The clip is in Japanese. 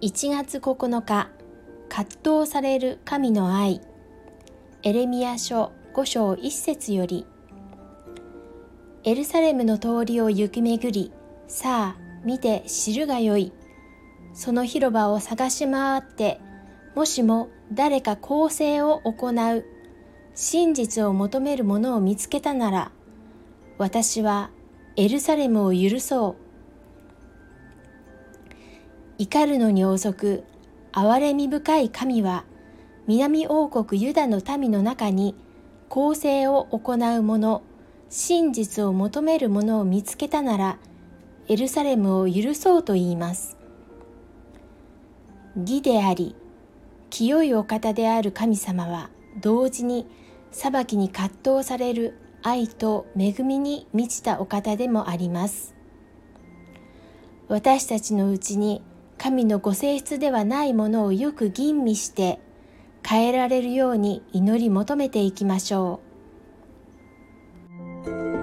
1月9日葛藤される神の愛。エレミア書5章1節よりエルサレムの通りを行き巡りさあ見て知るがよい。その広場を探し回ってもしも誰か公正を行う真実を求める者を見つけたなら私はエルサレムを許そう。怒るのに遅く憐れみ深い神は南王国ユダの民の中に公正を行う者真実を求める者を見つけたならエルサレムを許そうと言います。義であり清いお方である神様は同時に裁きに葛藤される愛と恵みに満ちたお方でもあります。私たちのうちに神のご性質ではないものをよく吟味して変えられるように祈り求めていきましょう。